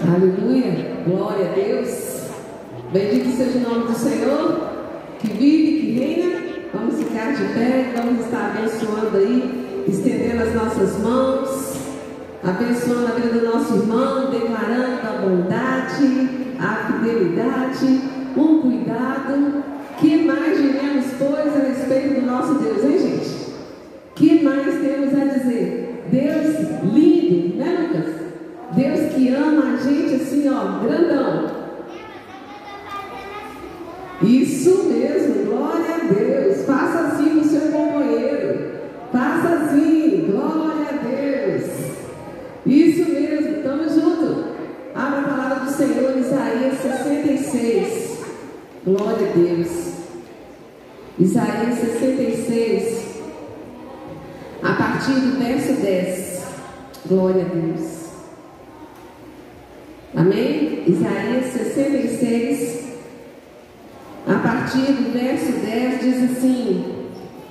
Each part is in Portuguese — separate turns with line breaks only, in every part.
Aleluia, glória a Deus. Bendito seja o nome do Senhor, que vive, que reina. Vamos ficar de pé, vamos estar abençoando aí, estendendo as nossas mãos, abençoando a vida do nosso irmão, declarando a bondade, a fidelidade, o cuidado. Que mais diremos, pois, a respeito do nosso Deus, hein, gente? Que mais temos a dizer? Deus lindo, né, Lucas? Deus que ama a gente assim, ó, grandão. Isso mesmo, glória a Deus. Faça assim com o seu companheiro. Faça assim, glória a Deus. Isso mesmo, estamos juntos. Abra a palavra do Senhor, Isaías 66. Glória a Deus. Isaías 66, a partir do verso 10. Glória a Deus. Amém? Isaías 66, a partir do verso 10, diz assim: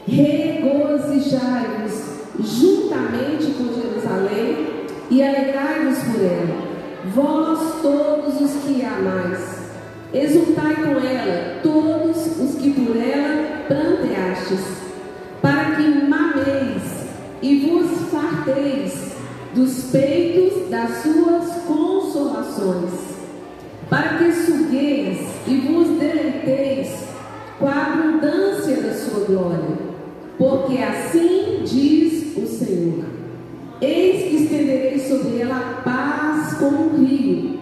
Regozijai-vos juntamente com Jerusalém e alegrai-vos por ela, vós todos os que amais. Exultai com ela, todos os que por ela planteastes, para que mameis e vos farteis dos peitos das suas consolações, para que sugueis e vos deleiteis com a abundância da sua glória, porque assim diz o Senhor: Eis que estenderei sobre ela a paz como um rio,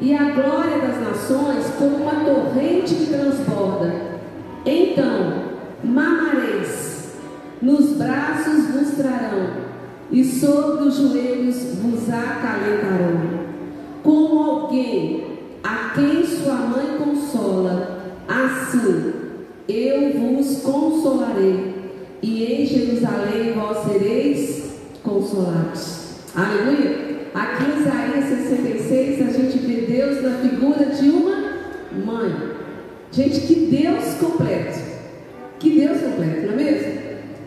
e a glória das nações como uma torrente que transborda. Então mamareis, nos braços vos trarão e sobre os joelhos vos acalentarão. Como alguém a quem sua mãe consola, assim eu vos consolarei, e em Jerusalém vós sereis consolados. Aleluia! Aqui em Isaías 66 a gente vê Deus na figura de uma mãe. Gente, que Deus completo. Que Deus completo, não é mesmo?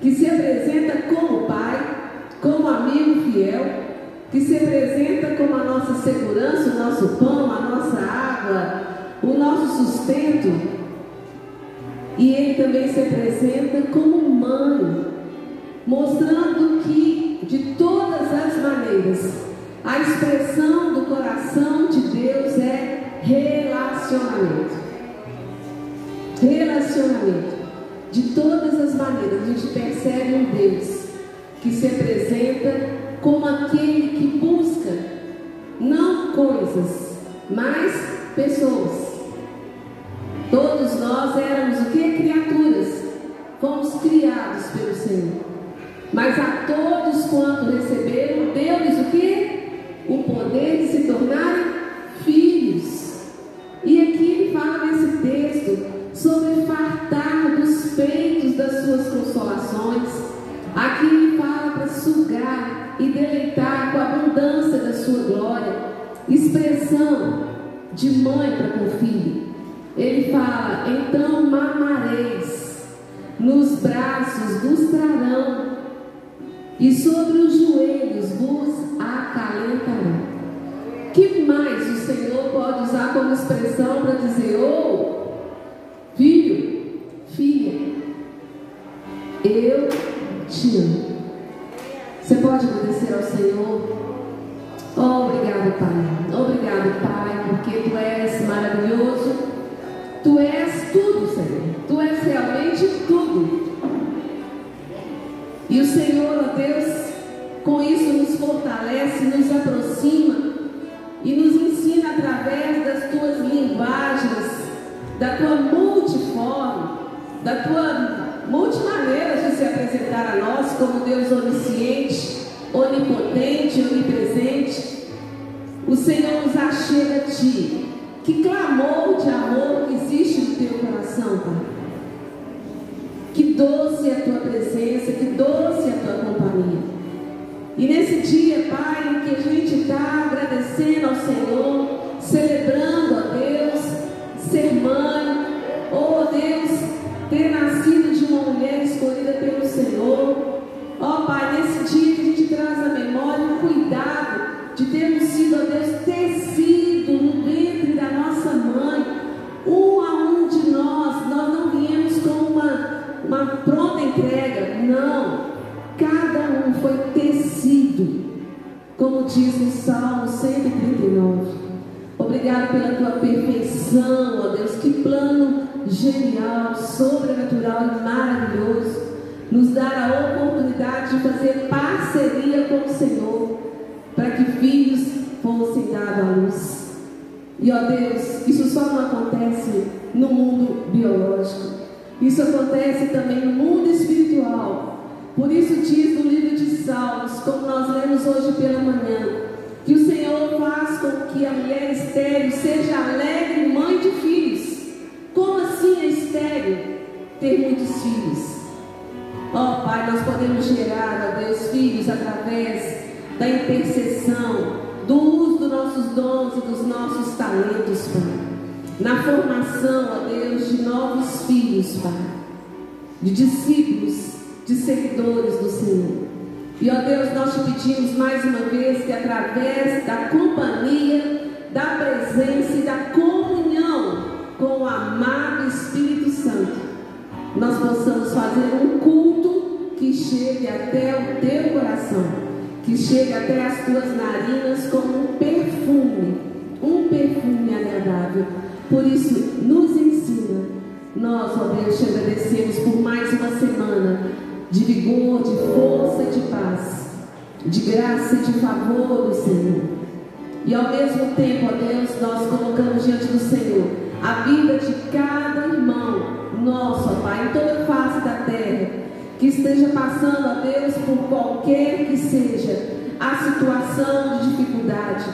Que se apresenta como Pai, como amigo fiel, que se apresenta como a nossa segurança, o nosso pão, a nossa água, o nosso sustento. E ele também se apresenta como mãe, mostrando que de todas as maneiras a expressão do coração de Deus é relacionamento. Relacionamento. De todas as maneiras, a gente percebe um Deus que se apresenta como aquele que busca não coisas, mas pessoas. Todos nós éramos o que? Criaturas. Fomos criados pelo Senhor. Mas a todos quanto receberam, deu-lhes o que? O poder de se tornarem sua glória, expressão de mãe para com filho. Ele fala: então mamareis, nos braços vos trarão, e sobre os joelhos vos acalentarão. Que mais o Senhor pode usar como expressão para dizer: oh, diz no Salmo 139. Obrigado pela tua perfeição, ó Deus. Que plano genial, sobrenatural e maravilhoso. Nos dar a oportunidade de fazer parceria com o Senhor, para que filhos fossem dados à luz. E ó Deus, isso só não acontece no mundo biológico. Isso acontece também no mundo espiritual. Por isso diz no livro Salmos, como nós lemos hoje pela manhã, que o Senhor faz com que a mulher estéreo seja alegre mãe de filhos. Como assim é estéreo? Ter muitos filhos. Ó oh, Pai, nós podemos gerar, ó Deus, filhos através da intercessão, do uso dos nossos dons e dos nossos talentos, Pai. Na formação, ó Deus, de novos filhos, Pai. De discípulos, de seguidores do Senhor. E ó Deus, nós te pedimos mais uma vez que através da companhia, da presença e da comunhão com o amado Espírito Santo, nós possamos fazer um culto que chegue até o teu coração, que chegue até as tuas narinas como um perfume, um perfume agradável. Por isso, nos ensina. Nós, ó Deus, te agradecemos por mais uma semana de vigor, de força e de paz, de graça e de favor do Senhor. E ao mesmo tempo, ó Deus, nós colocamos diante do Senhor a vida de cada irmão nosso, ó Pai, em toda a face da terra, que esteja passando, ó Deus, por qualquer que seja a situação de dificuldade,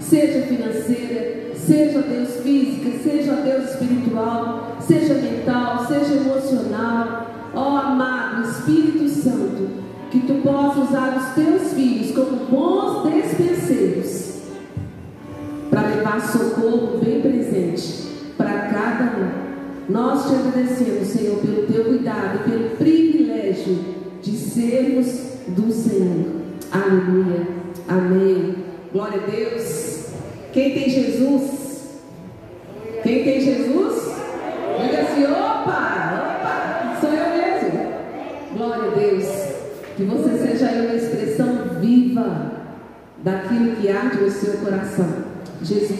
seja financeira, seja, Deus, física, seja, Deus, espiritual, seja mental, seja emocional, ó amado Espírito Santo, que tu possa usar os teus filhos como bons despenseiros para levar socorro bem presente para cada um. Nós te agradecemos, Senhor, pelo teu cuidado pelo privilégio de sermos do Senhor. Aleluia. Amém. Glória a Deus. Quem tem Jesus? Quem tem Jesus? Diga assim, opa, opa, sou eu mesmo. Glória a Deus. Que você seja aí uma expressão viva no seu coração. Jesus.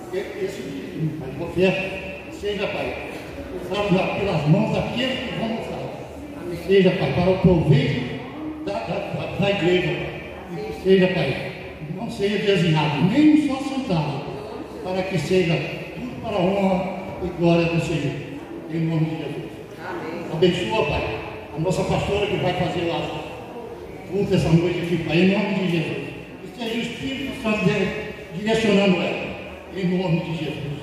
Esse Pai, de oferta, seja, Pai, usado pelas mãos daqueles que vão usar. Seja, Pai, para o proveito da, da, da igreja, Pai. E que seja, Pai, não seja designado nem um só centavo para que seja tudo para a honra e glória do Senhor. Em nome de Jesus. Amém. Abençoa, Pai, a nossa pastora que vai fazer lá culto essa noite aqui, Pai, em nome de Jesus. Que seja o Espírito Santo direcionando ela. Em nome de Jesus.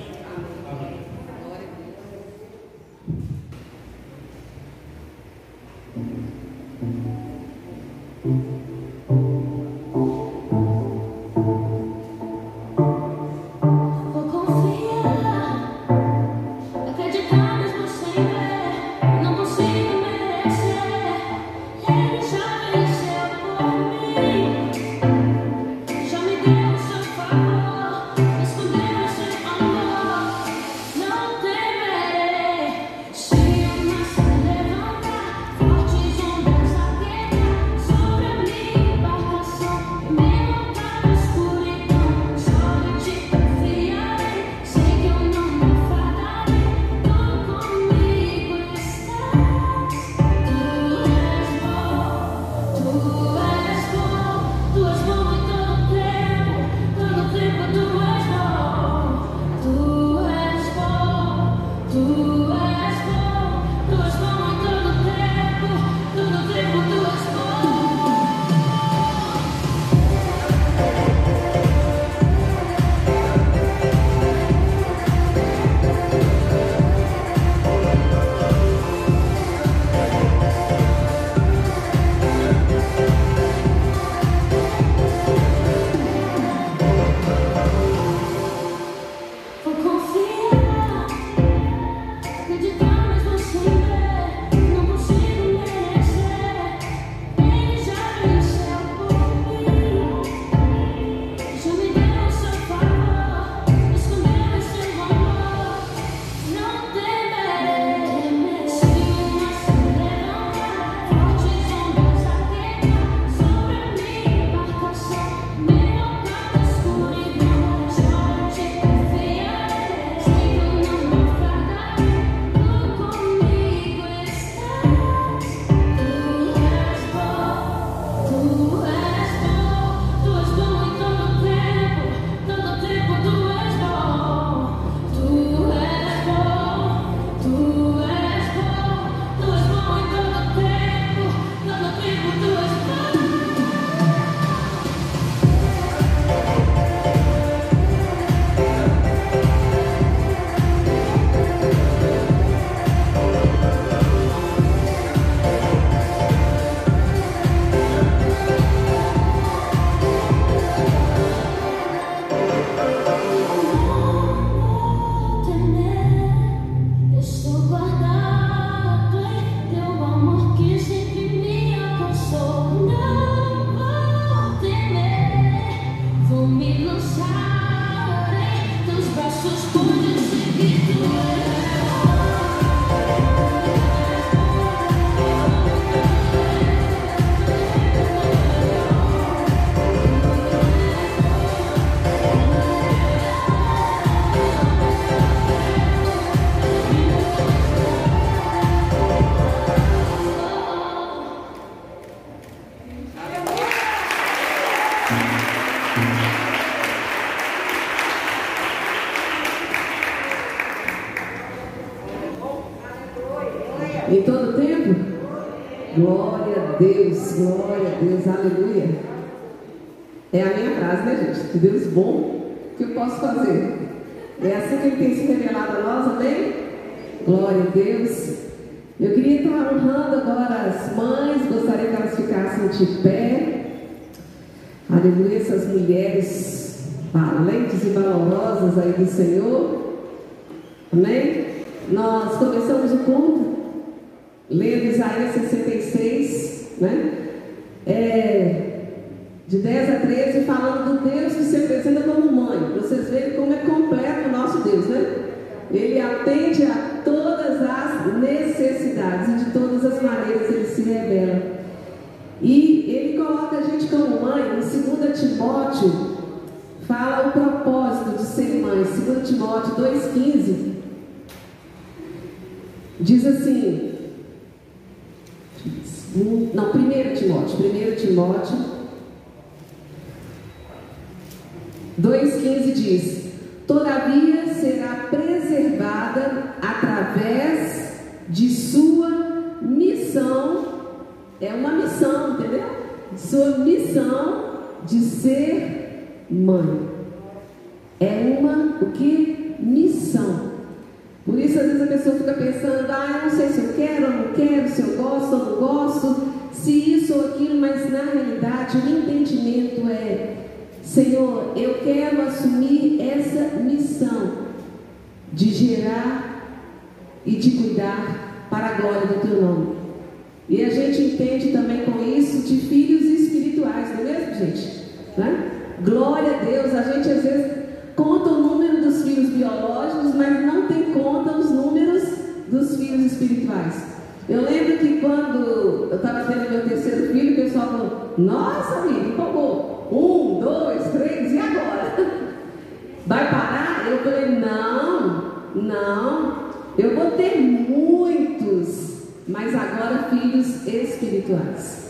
Em todo tempo?
Glória a Deus, glória a Deus, aleluia. É a minha frase, né, gente? Que Deus bom que eu posso fazer. É assim que Ele tem se revelado a nós, amém? Glória a Deus. Eu queria estar honrando agora as mães, gostaria que elas ficassem de pé. Aleluia, essas mulheres valentes e valorosas aí do Senhor. Amém? Nós começamos o culto lendo Isaías 66, né? É, de 10 a 13, falando do Deus que se apresenta como mãe. Vocês verem como é completo o nosso Deus, né? Ele atende a todas as necessidades e de todas as maneiras ele se revela. E como mãe, em 2 Timóteo, fala o propósito de ser mãe. 2 Timóteo 2,15 diz assim: não, 1 Timóteo, 1 Timóteo 2,15 diz: Todavia será preservada através de sua missão, é uma missão, entendeu? Sua missão de ser mãe. É uma o que? Missão. Por isso, às vezes a pessoa fica pensando, ah, eu não sei se eu quero ou não quero, se eu gosto ou não gosto, se isso ou aquilo, mas na realidade o entendimento é, Senhor, eu quero assumir essa missão de gerar e de cuidar para a glória do teu nome. E a gente entende também com isso de filhos espirituais, não é mesmo, gente? Né? Glória a Deus, a gente às vezes conta o número dos filhos biológicos, mas não tem conta os números dos filhos espirituais. Eu lembro que quando eu estava tendo meu terceiro filho, o pessoal falou: Nossa, amigo, empolgou. Um, dois, três, e agora? Vai parar? Eu falei: Não, não. Eu vou ter muitos, mas agora filhos espirituais.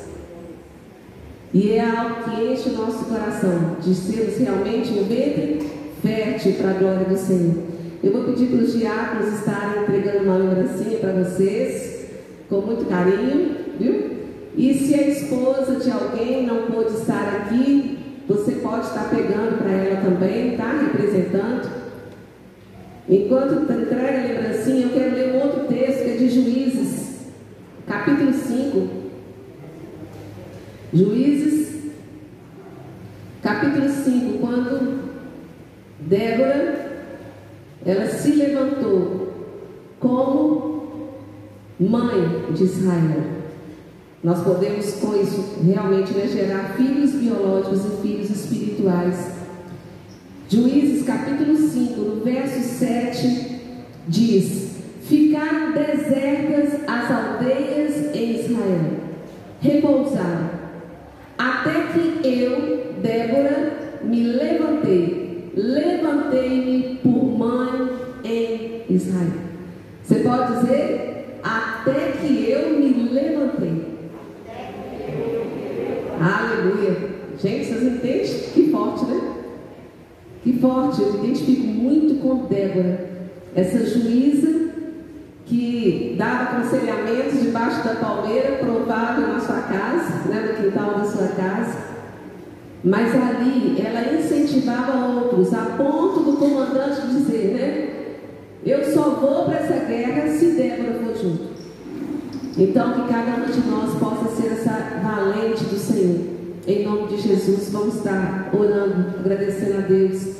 E é algo que enche o nosso coração, de sermos realmente um ventre fértil para a glória do Senhor. Eu vou pedir para os diáconos estarem entregando uma lembrancinha para vocês, com muito carinho, viu? E se a esposa de alguém não pôde estar aqui, você pode estar pegando para ela também, tá? Representando. Enquanto entrega a lembrancinha, eu quero ler um outro texto que é de Juízes, capítulo 5. Juízes, capítulo 5, quando Débora, ela se levantou como mãe de Israel. Nós podemos com isso realmente né, gerar filhos biológicos e filhos espirituais. Juízes capítulo 5, no verso 7, diz: Ficaram desertas as aldeias em Israel, repousaram, até que eu, Débora, me levantei levantei-me por mãe em Israel. Você pode dizer, até que eu me levantei. Aleluia. Gente, vocês entendem? Que forte, né? Que forte. Eu identifico muito com Débora, essa juíza que dava aconselhamentos debaixo da palmeira, provável na sua casa, né, no quintal da sua casa. Mas ali ela incentivava outros, a ponto do comandante dizer, né? Eu só vou para essa guerra se Débora for junto. Então que cada um de nós possa ser essa valente do Senhor. Em nome de Jesus, vamos estar orando, agradecendo a Deus.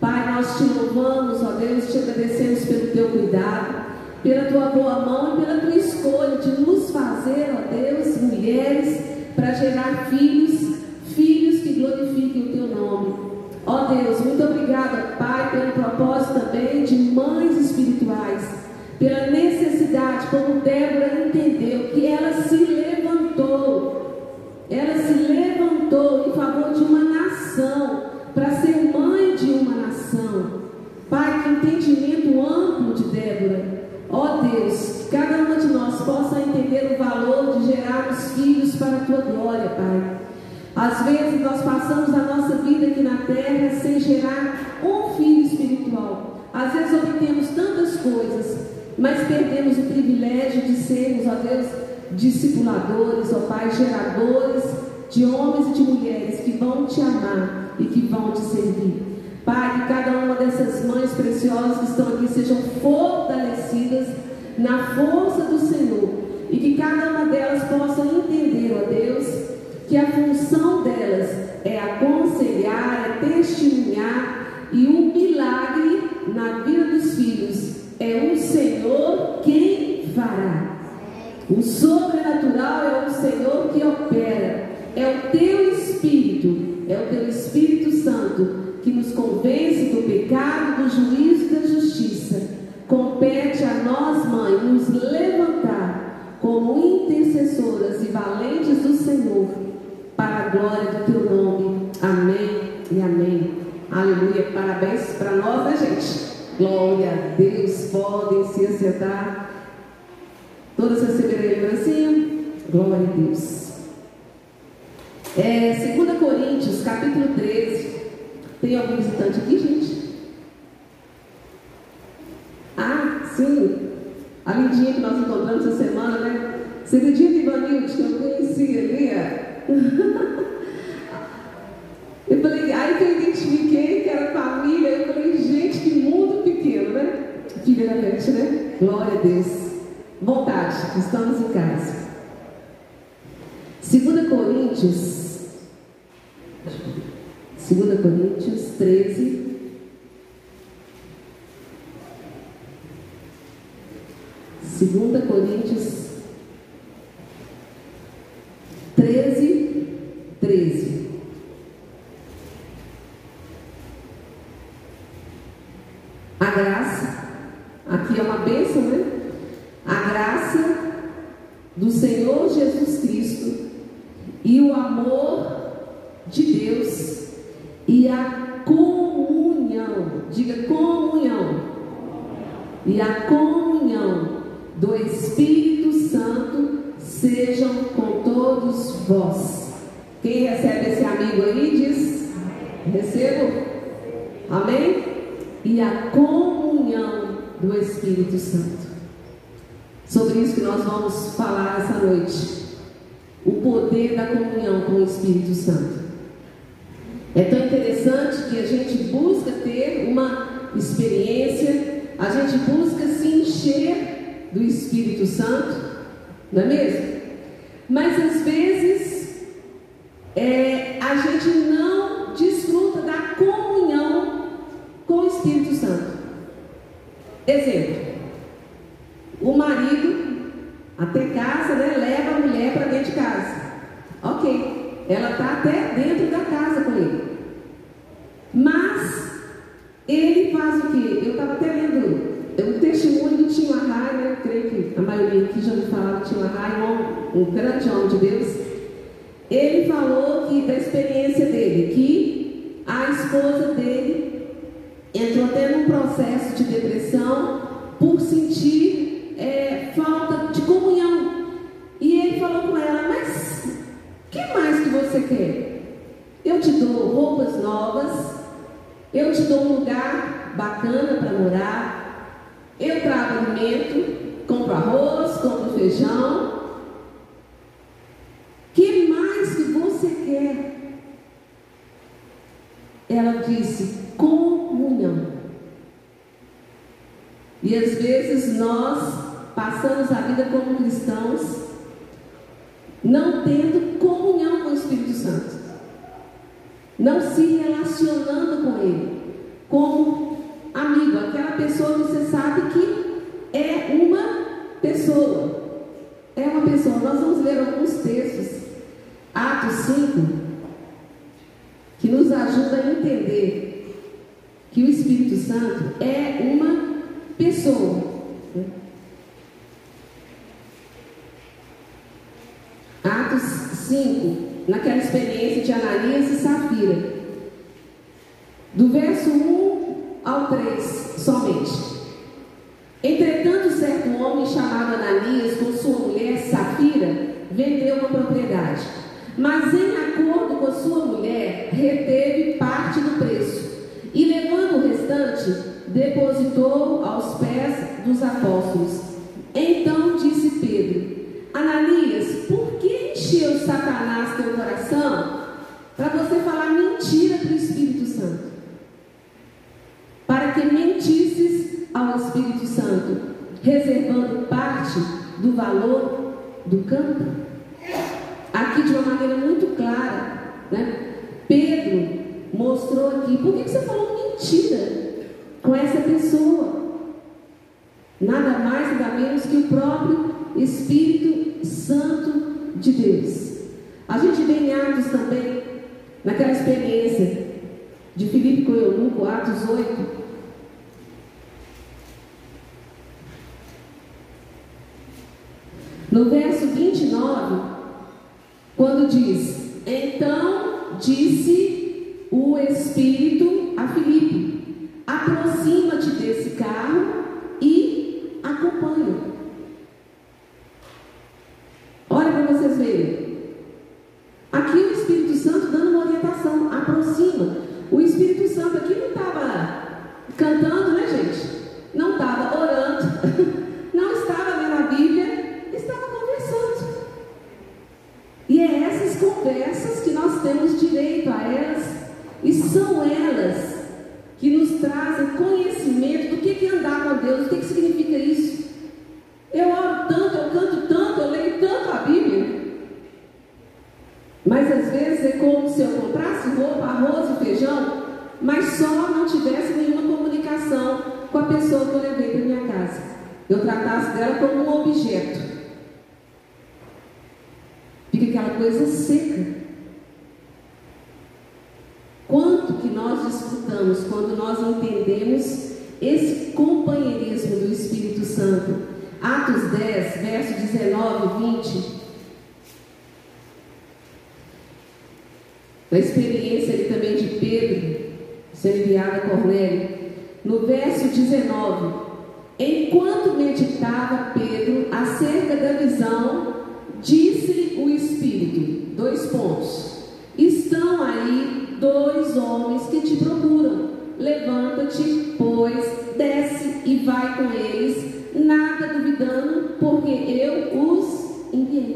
Pai, nós te louvamos, ó Deus, te agradecemos pelo teu cuidado, pela tua boa mão e pela tua escolha de nos fazer, ó Deus, mulheres, para gerar filhos glorifiquem o teu nome. Ó Deus, muito obrigada, Pai, pelo propósito também de mães espirituais, pela necessidade, como Débora entendeu, que ela se levantou, ela se levantou em favor de uma nação, para ser mãe de uma nação. Pai, que entendimento amplo de Débora. Ó Deus, que cada uma de nós possa entender o valor de gerarmos filhos para a tua glória, Pai. Às vezes nós passamos a nossa vida aqui na terra sem gerar um filho espiritual. Às vezes obtemos tantas coisas, mas perdemos o privilégio de sermos, ó Deus, discipuladores, ó Pai, geradores de homens e de mulheres que vão te amar e que vão te servir. Pai, que cada uma dessas mães preciosas que estão aqui sejam fortalecidas na força do Senhor e que cada uma delas possa entender, ó Deus, que a função delas é aconselhar, é testemunhar e um milagre na vida dos filhos é o Senhor quem fará. O sobrenatural é o Senhor que opera. É o teu Espírito, é o teu Espírito Santo nós, mãe, nos levantar como intercessoras e valentes do Senhor para a glória do teu nome. Amém e amém. Aleluia. Parabéns para nós, né, gente? Glória a Deus. Podem se assentar. Todas receberam a lembrancinha? Glória a Deus. É, 2 Coríntios, capítulo 13. Tem algum visitante aqui, gente? Ah, sim. A lindinha que nós encontramos essa semana, né? Você acredita, Ivanilde, que eu conheci ali? Eu falei, aí que eu identifiquei que era família, eu falei, gente, que mundo pequeno, né? Primeiramente, né? Glória a Deus. Vontade, estamos em casa. 2 Coríntios, 2 Coríntios 13. Segunda Coríntios 13, 13. A graça, aqui é uma bênção, né? a graça do Senhor Jesus Cristo e o amor de Deus e a comunhão, diga comunhão, e a comunhão do Espírito Santo sejam com todos vós. Quem recebe esse amigo aí diz: Recebo. Amém? E a comunhão do Espírito Santo. Sobre isso que nós vamos falar essa noite. O poder da comunhão com o Espírito Santo. É tão interessante que a gente busca ter uma experiência, a gente busca se encher do Espírito Santo, não é mesmo? Mas às vezes é, a gente não desfruta da comunhão com o Espírito Santo. Exemplo. O marido, até casa, né, leva a mulher para dentro de casa. Ok, ela está até dentro da casa com ele. Mas ele faz o quê? Eu estava até lendo um testemunho do Tim Arrai, né? creio que a maioria aqui já me falaram do Tim um grande homem de Deus. Ele falou que da experiência dele, que a esposa dele dos apóstolos. Então disse Pedro: Ananias, por que encheu Satanás teu coração para você falar mentira para o Espírito Santo? Para que mentisses ao Espírito Santo, reservando parte do valor do campo? Aqui, de uma maneira muito clara, né? Pedro mostrou aqui: por que você falou mentira com essa pessoa? Nada mais, nada menos que o próprio Espírito Santo de Deus. A gente vê em Atos também, naquela experiência de Filipe com Eunuco, Atos 8, No verso 29, quando diz: Então disse o Espírito a Filipe: Aproxima-te desse carro Indian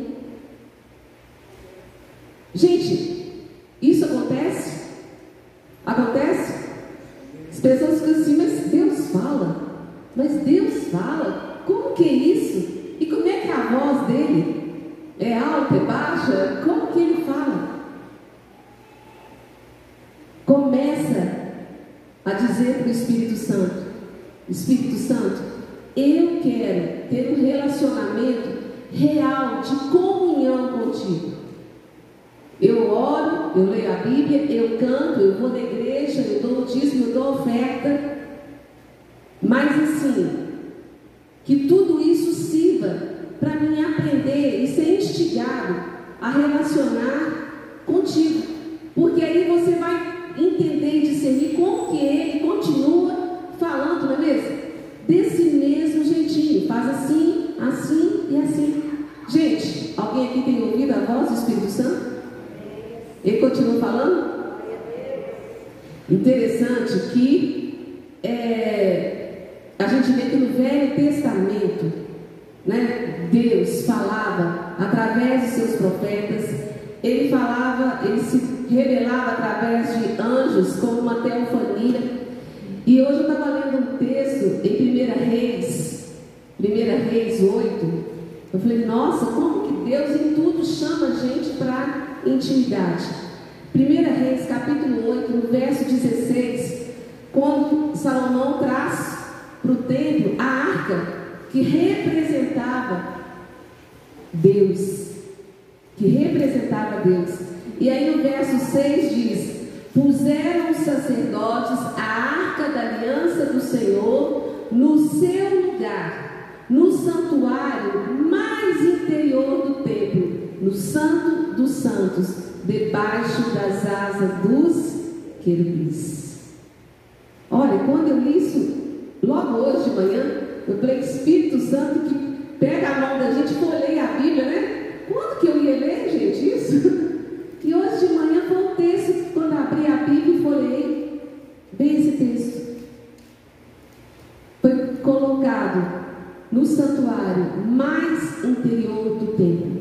tempo.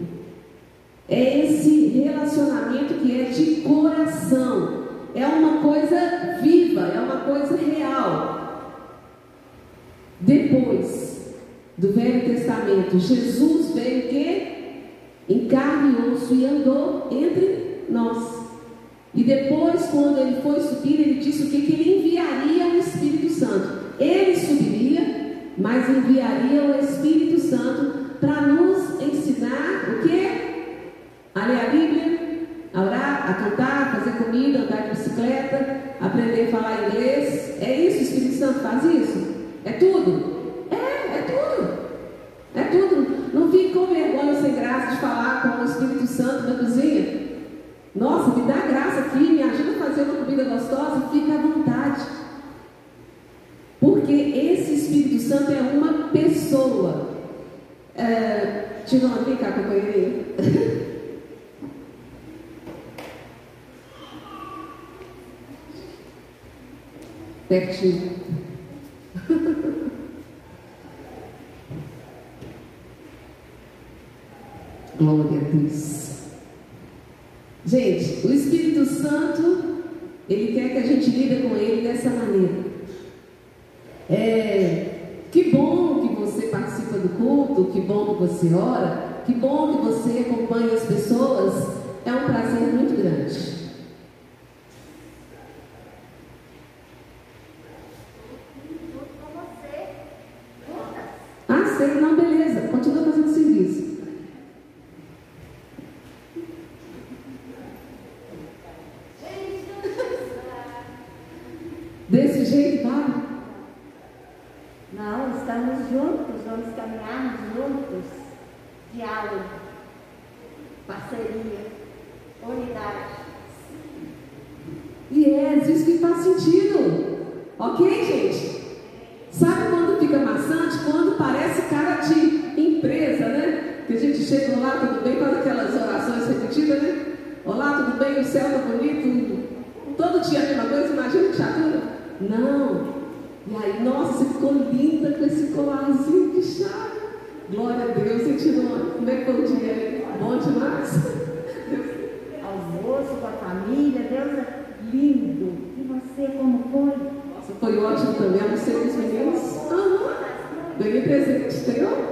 É esse relacionamento que é de coração, é uma coisa viva, é uma coisa real. Depois do Velho Testamento, Jesus veio que em carne e osso e andou entre nós. E depois, quando ele foi subir, ele disse o que ele enviaria o Espírito Santo. Ele subiria, mas enviaria o Espírito Santo para nos a cantar, fazer comida, andar de bicicleta, aprender a falar inglês. É isso, o Espírito Santo faz isso. É tudo. Lexi almoço,
almoço com a família, Deus é lindo. E você, como foi?
Nossa, foi ótimo também, almocei com os meninos. Uhum. Ganhei presente, entendeu?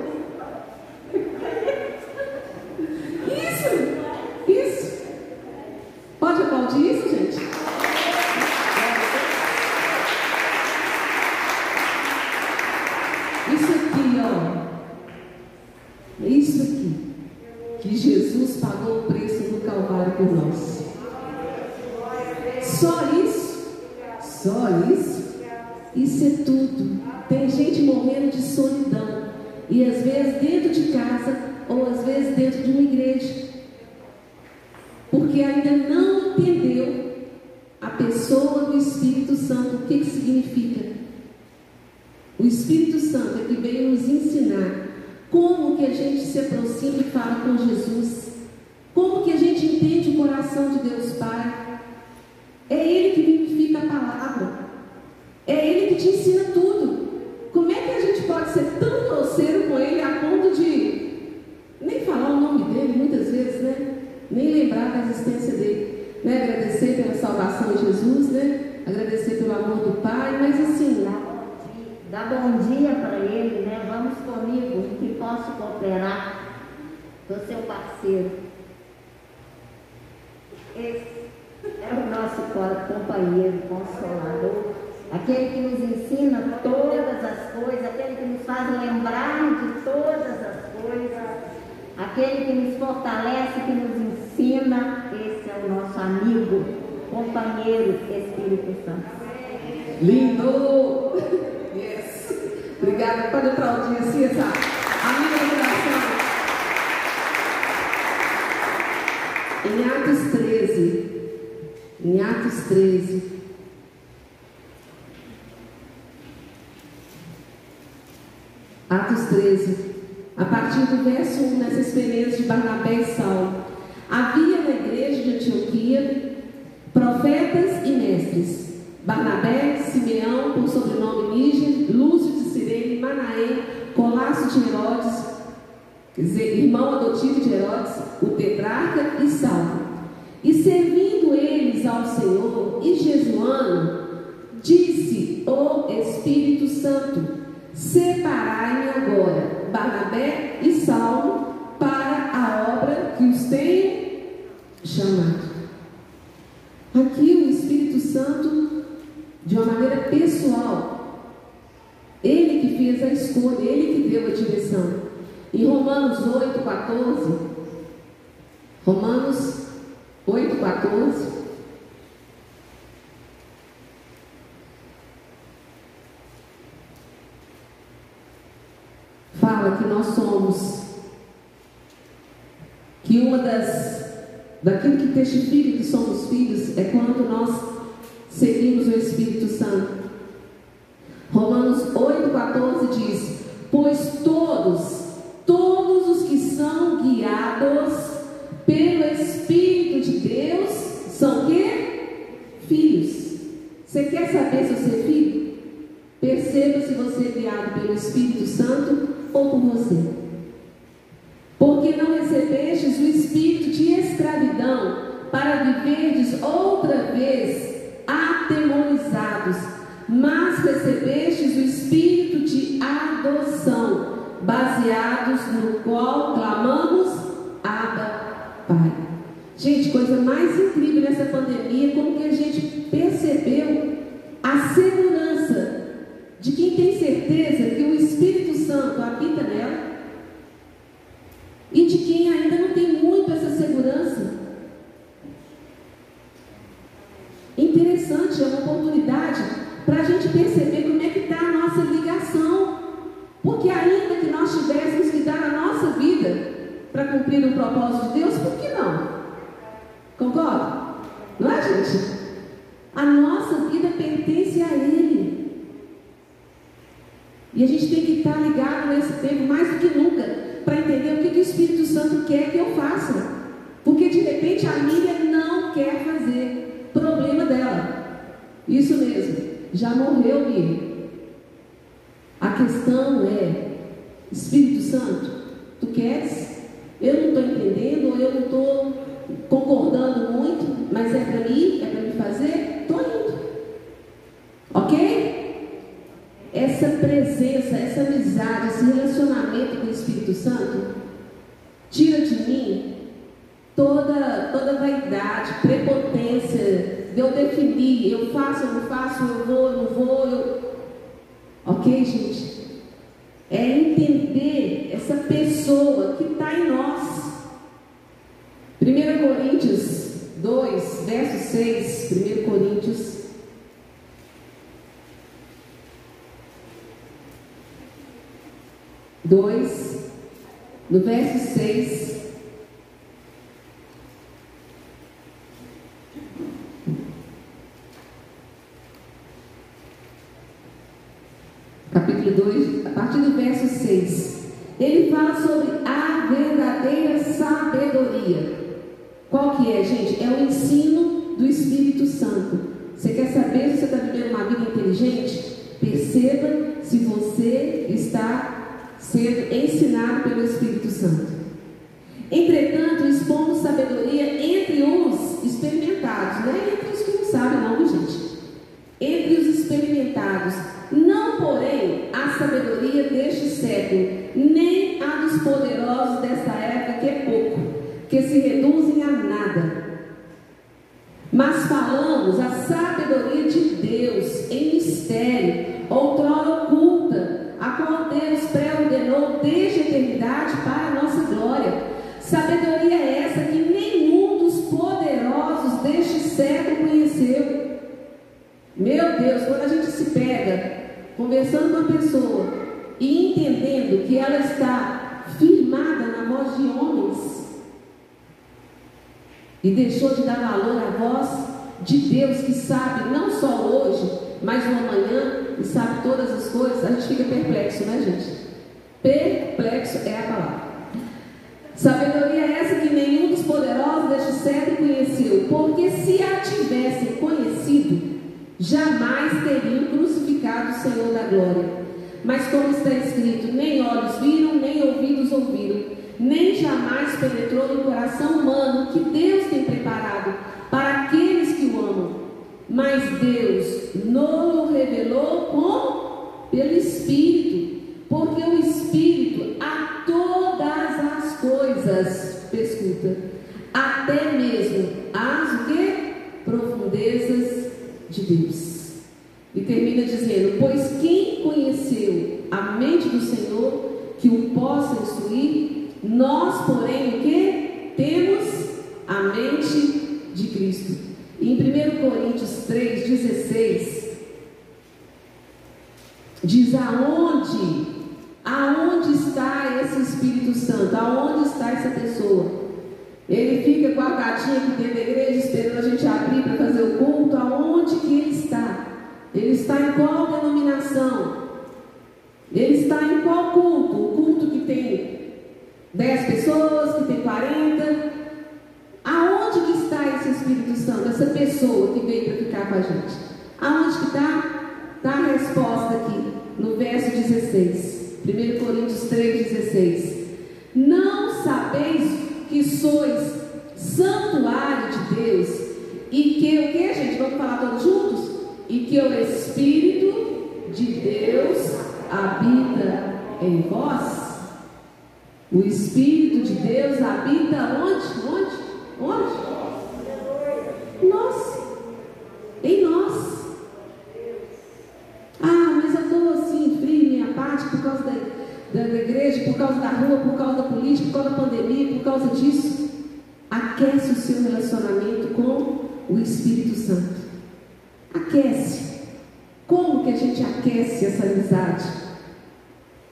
ao Senhor. E jejuando, disse o Espírito Santo: Separai-me agora, Barnabé e Saulo, para mim, é para me fazer, estou indo. Ok? Essa presença, essa amizade, esse relacionamento com o Espírito Santo, tira de mim toda, toda vaidade, prepotência, de eu definir, eu faço, eu não faço, eu vou, eu não vou, eu... Ok, gente? 2, no verso 6, mas Deus não revelou com pelo Espírito, porque o Espírito a todas as coisas, escuta, até mesmo as o quê? profundezas de Deus. E termina dizendo: Pois quem conheceu a mente do Senhor que o possa instruir, nós, porém, o que? Temos a mente de Cristo. Em 1 Coríntios 3,16 diz aonde, aonde está esse Espírito Santo, aonde está essa pessoa. Ele fica guardadinho aqui dentro da igreja, esperando a gente abrir para fazer o culto. Aonde que ele está? Ele está em qual denominação? Ele está em qual culto? O culto que tem 10 pessoas, que tem 40. Aonde que esse Espírito Santo, essa pessoa que veio para ficar com a gente? Aonde que está? Está a resposta aqui, no verso 16. 1 Coríntios 3, 16. Não sabeis que sois santuário de Deus e que o que, gente? Vamos falar todos juntos? E que o Espírito de Deus habita em vós. O Espírito de Deus habita onde? Onde? Onde? Nós. Em nós. Ah, mas eu estou assim, frio, minha parte, por causa da da, da igreja, por causa da rua, por causa da política, por causa da pandemia, por causa disso, aquece o seu relacionamento com o Espírito Santo. Aquece. Como que a gente aquece essa amizade?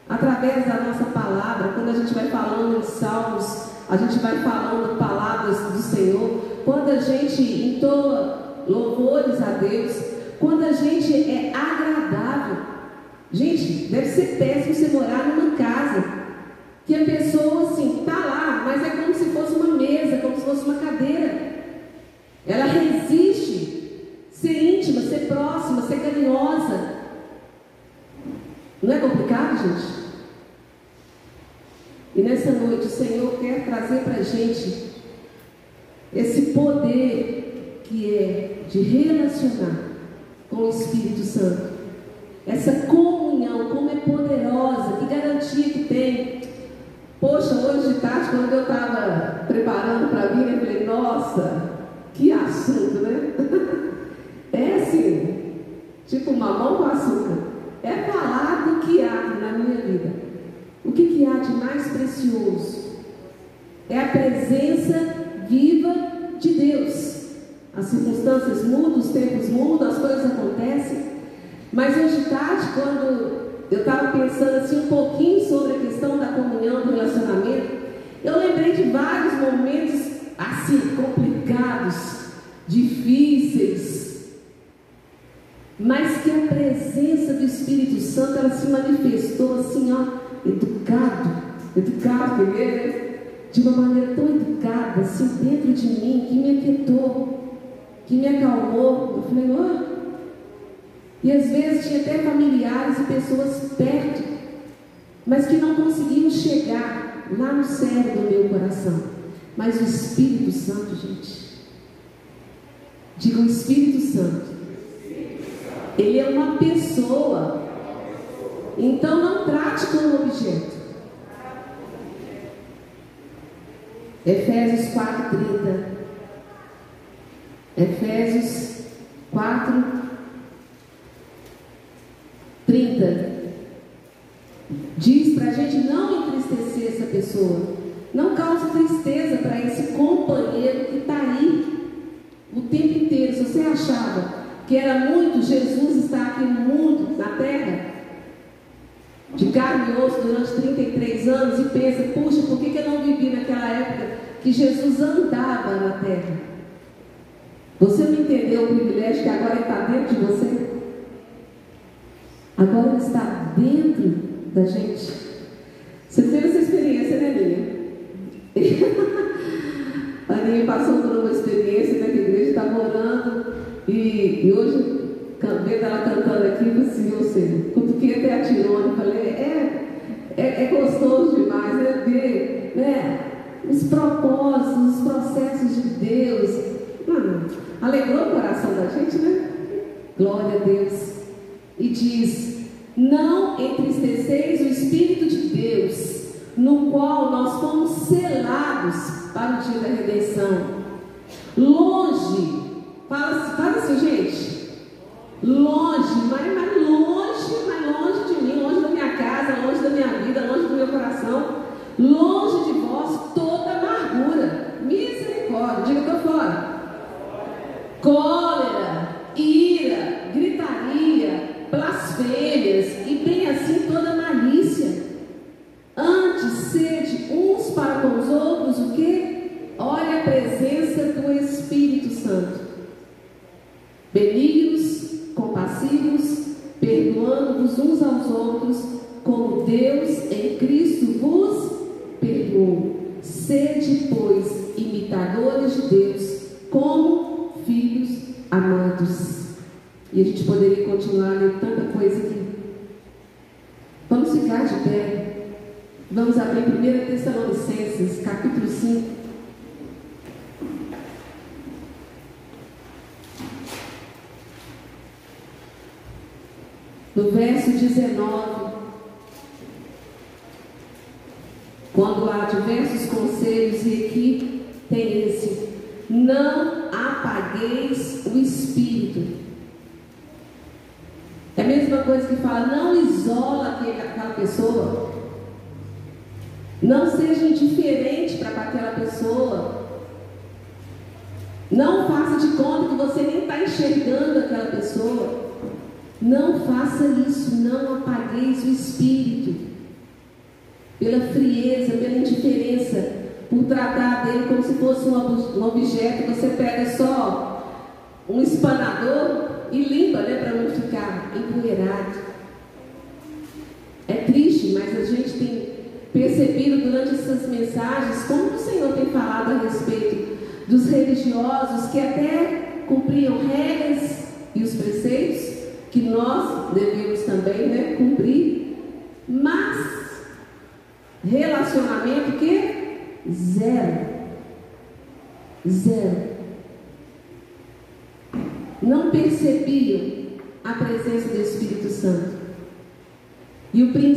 Através da nossa palavra, quando a gente vai falando em salmos, a gente vai falando palavras do Senhor, quando a gente entoa louvores a Deus, quando a gente é agradável. Gente, deve ser péssimo você morar numa casa que a pessoa assim tá lá, mas é como se fosse uma mesa, como se fosse uma cadeira. Ela resiste ser íntima, ser próxima, ser carinhosa. Não é complicado, gente? E nessa noite o Senhor quer trazer para a gente esse poder que é de relacionar com o Espírito Santo. Essa comunhão, como é poderosa, que garantia que tem. Poxa, hoje de tarde, quando eu estava preparando para vir, eu falei, nossa, que assunto, né? É assim, tipo mamão com açúcar. É falar do que há na minha vida. O que, que há de mais precioso? É a presença viva. As circunstâncias mudam, os tempos mudam, as coisas acontecem. Mas hoje de tarde, quando eu estava pensando assim um pouquinho sobre a questão da comunhão, do relacionamento, eu lembrei de vários momentos assim complicados, difíceis, mas que a presença do Espírito Santo ela se manifestou assim, ó, educado, educado, né? de uma maneira tão educada, assim, dentro de mim, que me aquietou, que me acalmou. Eu falei, ó, oh, e às vezes tinha até familiares e pessoas perto, mas que não conseguiam chegar lá no céu do meu coração. Mas o Espírito Santo, gente, diga o Espírito Santo, ele é uma pessoa. Então não trate como objeto. Efésios 4,30. Efésios 4, 30. Diz para a gente não entristecer essa pessoa. Não cause tristeza para esse companheiro que está aí o tempo inteiro. Se você achava que era muito Jesus estar aqui no mundo, na terra, de carne e osso durante 33 anos, e pensa, puxa, por que, que eu não vivi naquela época que Jesus andava na terra? Você não entendeu o privilégio que agora está dentro de você? Agora ele está dentro da gente. Você teve essa experiência, né, Aninha? a Aninha passou por uma experiência né, igreja estava orando e, e hoje, vendo ela cantando aqui, assim, eu sei, cutuquei até a Tirone, falei, é, é, é, gostoso demais, né, ver né, os propósitos, os processos de Deus. Mano, alegrou o coração da gente, né? Glória a Deus. E diz: Não entristeceis o Espírito de Deus, no qual nós fomos selados para o dia da redenção. Longe, fala, fala assim, gente. Longe, mas, mas longe, mas longe de mim, longe da minha casa, longe da minha vida, longe do meu coração, longe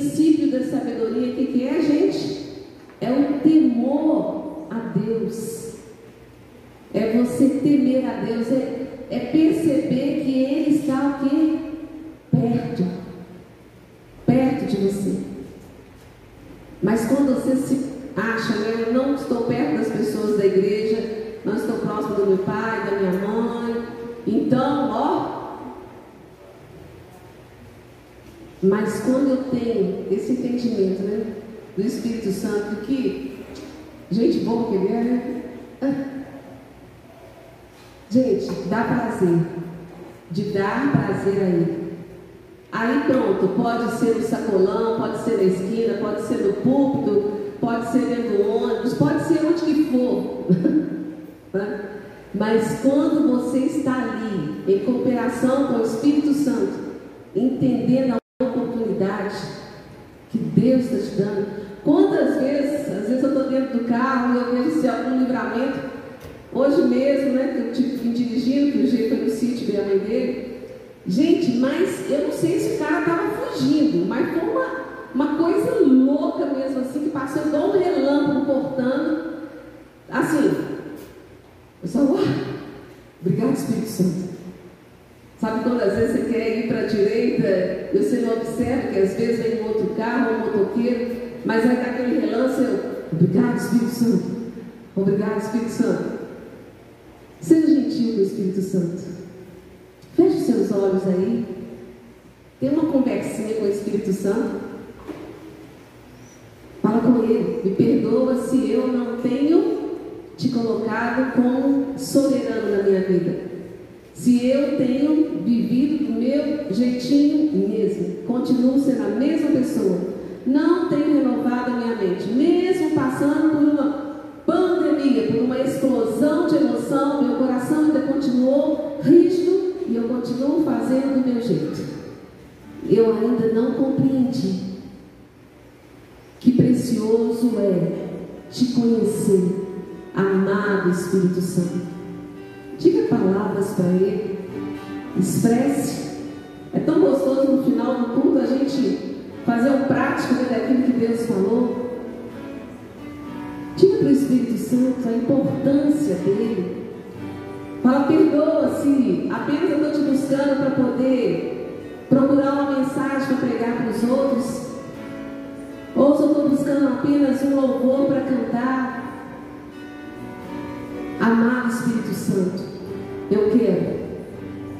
princípio da sabedoria, o que, que é, gente? É o temor a Deus. É você temer a Deus, é, é perceber que Ele está o? Perto. Perto de você. Mas quando você se acha, né, eu não estou perto das pessoas da igreja, não estou próximo do meu pai, da minha mãe, então, ó. Mas quando eu tenho esse entendimento, né? Do Espírito Santo, que gente boa que ele é, né? Ah. Gente, dá prazer. De dar prazer a ele. Aí pronto, pode ser no sacolão, pode ser na esquina, pode ser no púlpito, pode ser dentro do ônibus, pode ser onde que for. Né? Mas quando você está ali, em cooperação com o Espírito Santo, entendendo a que Deus está te dando, quantas vezes, às vezes eu estou dentro do carro e eu vejo se algum livramento, hoje mesmo, né, que eu tive dirigindo, que o jeito foi no sítio ver a mãe dele, gente, mas eu não sei se o cara estava fugindo, mas foi uma, uma coisa louca mesmo assim, que passou igual um relâmpago cortando, assim, eu só, uau, obrigado Espírito Santo. Sabe quando às vezes você quer ir para a direita e você não observa que às vezes vem um outro carro, um motoqueiro, mas aí dá aquele relance, eu, obrigado Espírito Santo, obrigado Espírito Santo. Seja gentil com o Espírito Santo. Feche seus olhos aí. Tem uma conversinha com o Espírito Santo. Fala com ele. Me perdoa se eu não tenho te colocado como soberano na minha vida. Se eu tenho vivido do meu jeitinho mesmo, continuo sendo a mesma pessoa, não tenho renovado a minha mente, mesmo passando por uma pandemia, por uma explosão de emoção, meu coração ainda continuou rígido e eu continuo fazendo do meu jeito. Eu ainda não compreendi que precioso é te conhecer Amado Espírito Santo, Diga palavras para Ele. Expresse. É tão gostoso no final do culto a gente fazer um prático né, daquilo que Deus falou. Diga para o Espírito Santo a importância dele. Fala, perdoa-se. Apenas eu estou te buscando para poder procurar uma mensagem para pregar para os outros. Ou se eu estou buscando apenas um louvor para cantar. Amar o Espírito Santo. Eu quero.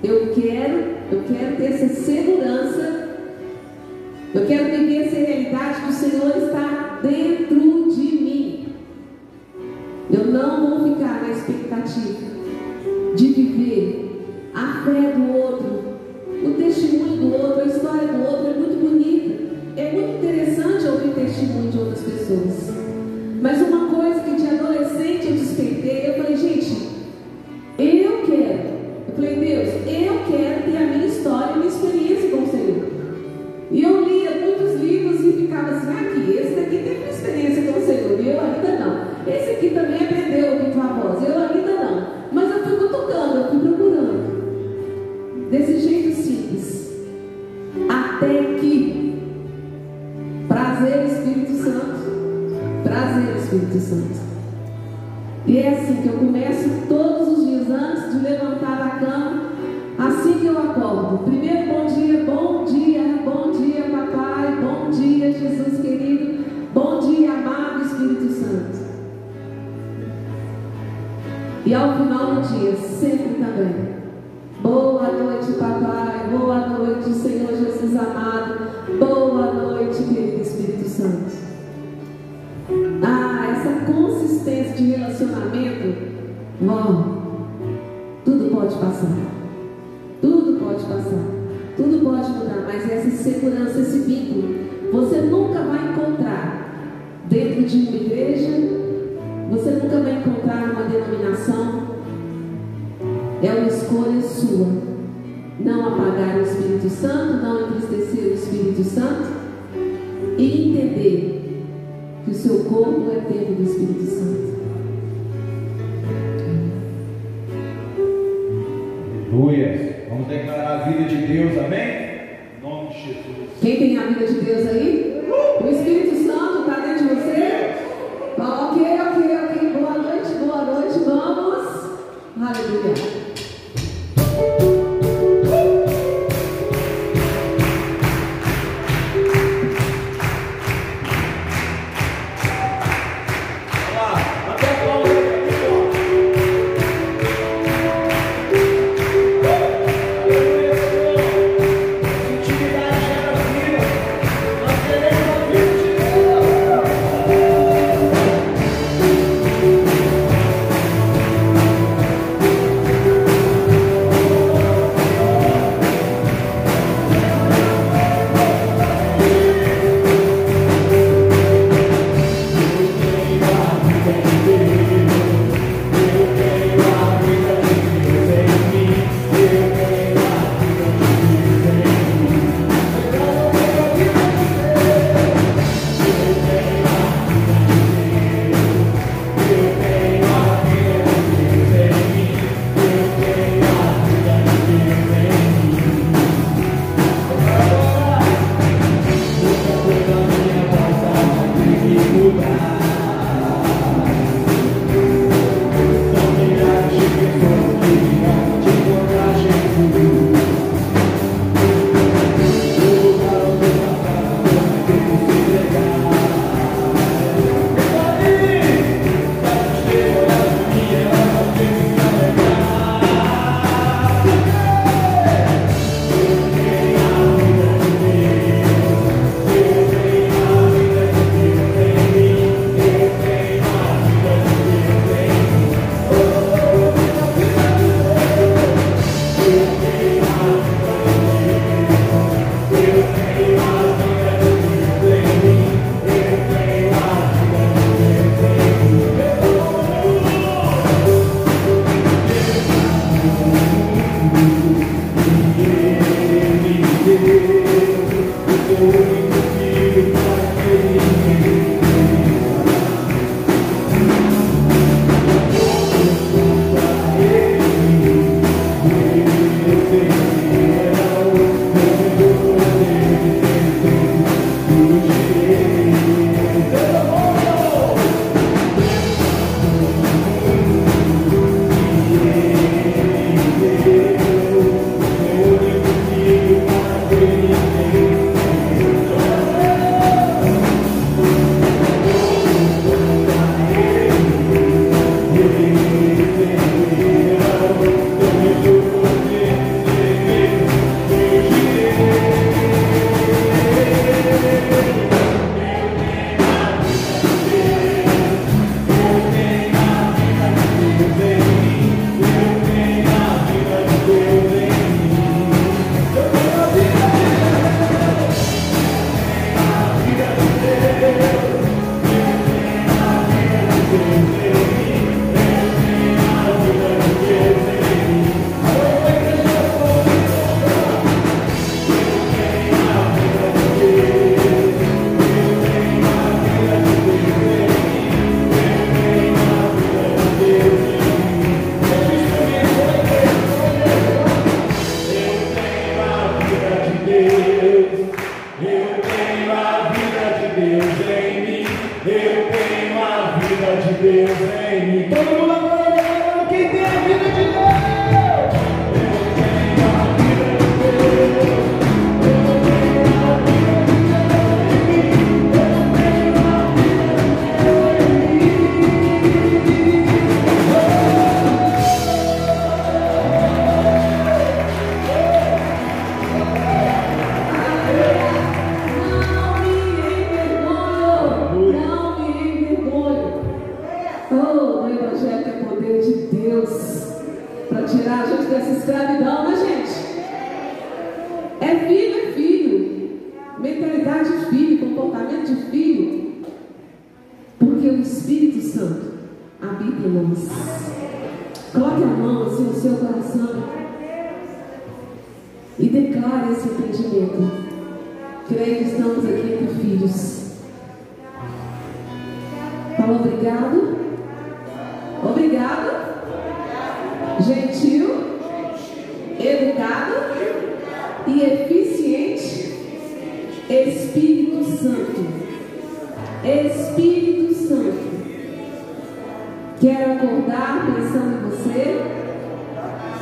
Eu quero, eu quero ter essa segurança. Eu quero viver essa realidade que o Senhor está dentro de mim. Eu não vou ficar na expectativa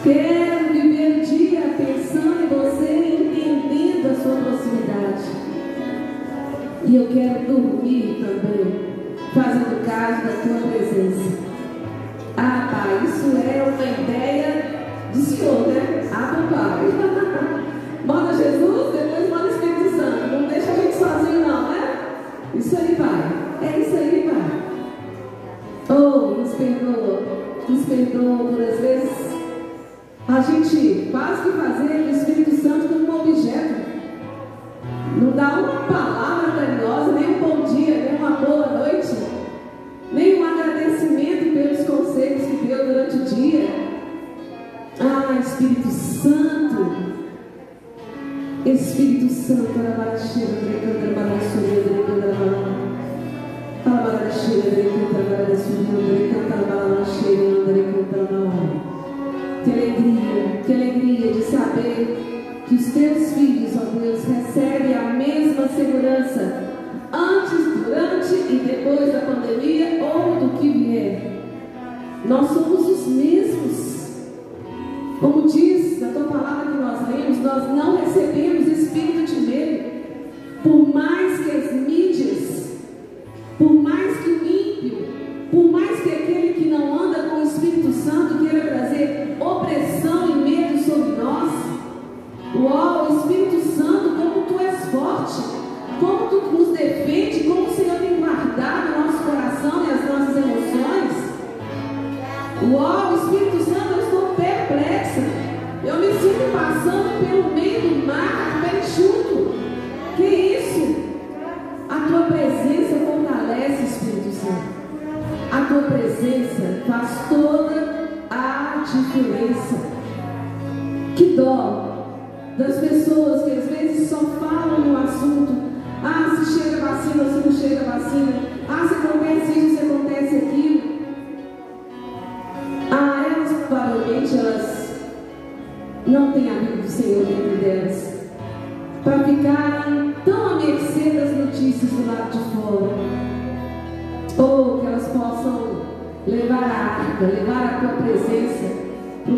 Quero viver o dia pensando em você, entendendo a sua proximidade. E eu quero dormir também, fazendo caso da tua presença. Ah, Pai, isso é uma ideia de Senhor, né? Ah, Pai. Manda Jesus, depois manda o Espírito Santo. Não deixa a gente sozinho, não, né? Isso aí, Pai. É isso aí, Pai. Oh, nos perdoa. Nos perdoa por essa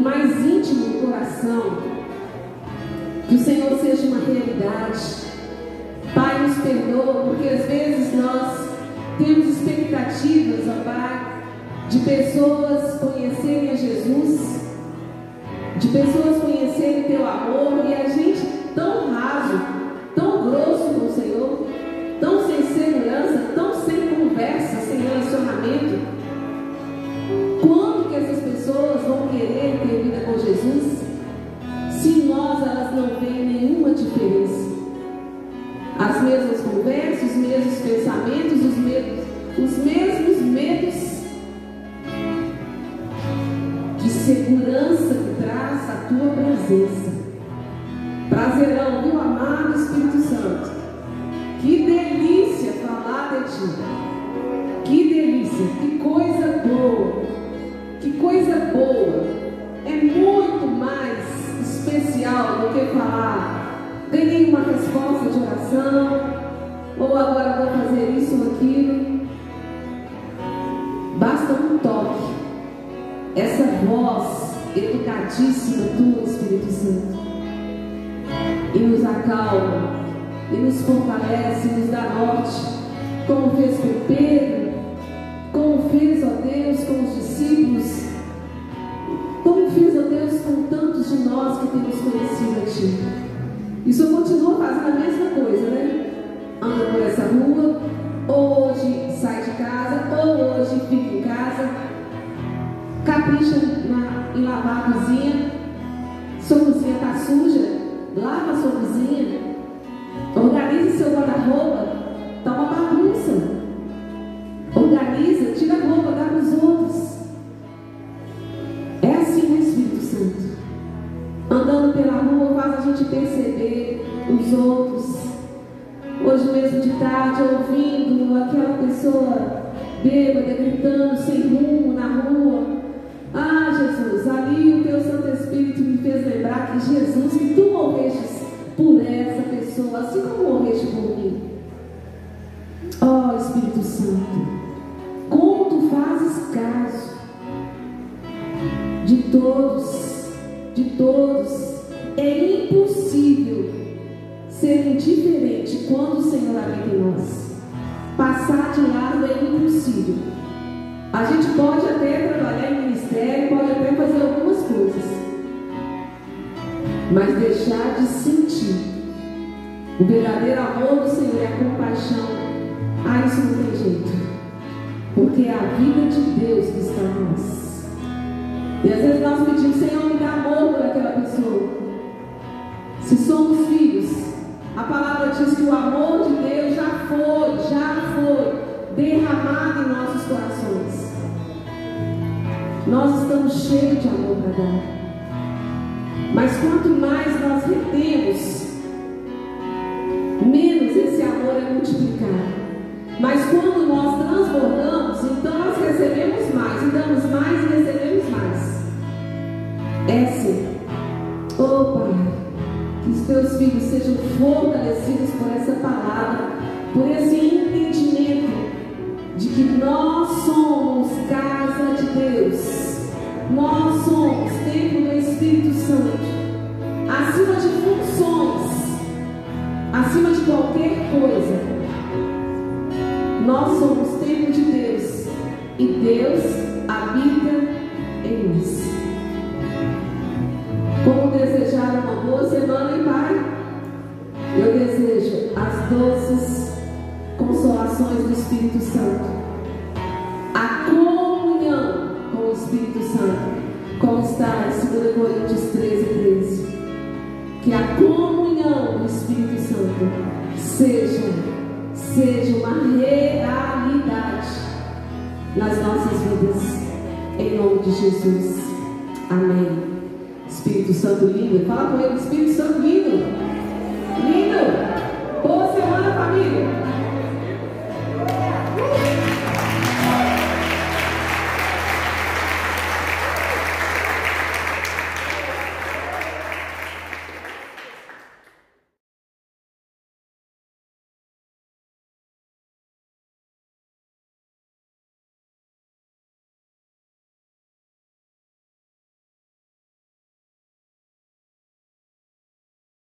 mais íntimo coração, que o Senhor seja uma realidade. Pai, nos perdoa, porque às vezes nós temos expectativas, ó Pai, de pessoas conhecerem a Jesus, de pessoas conhecerem teu amor e a gente pessoas vão querer ter vida com Jesus se em nós elas não têm nenhuma diferença? As mesmas conversas, os mesmos pensamentos, os mesmos, os mesmos medos de segurança que traz a tua presença. É impossível ser indiferente quando o Senhor habita em nós. Passar de lado é impossível. A gente pode até trabalhar em ministério, pode até fazer algumas coisas, mas deixar de sentir o verdadeiro amor do Senhor e a compaixão, ah, isso não tem jeito, porque é a vida de Deus que está em nós. E às vezes nós pedimos, Senhor, me dá amor. Se somos filhos, a palavra diz que o amor de Deus já foi, já foi derramado em nossos corações. Nós estamos cheios de amor para dar. Mas quanto mais nós retemos, menos esse amor é multiplicado. Mas quando fortalecidos por essa palavra, por esse entendimento de que nós somos casa de Deus, nós somos templo do Espírito Santo, acima de funções, acima de qualquer coisa, nós somos templo de Deus. E Deus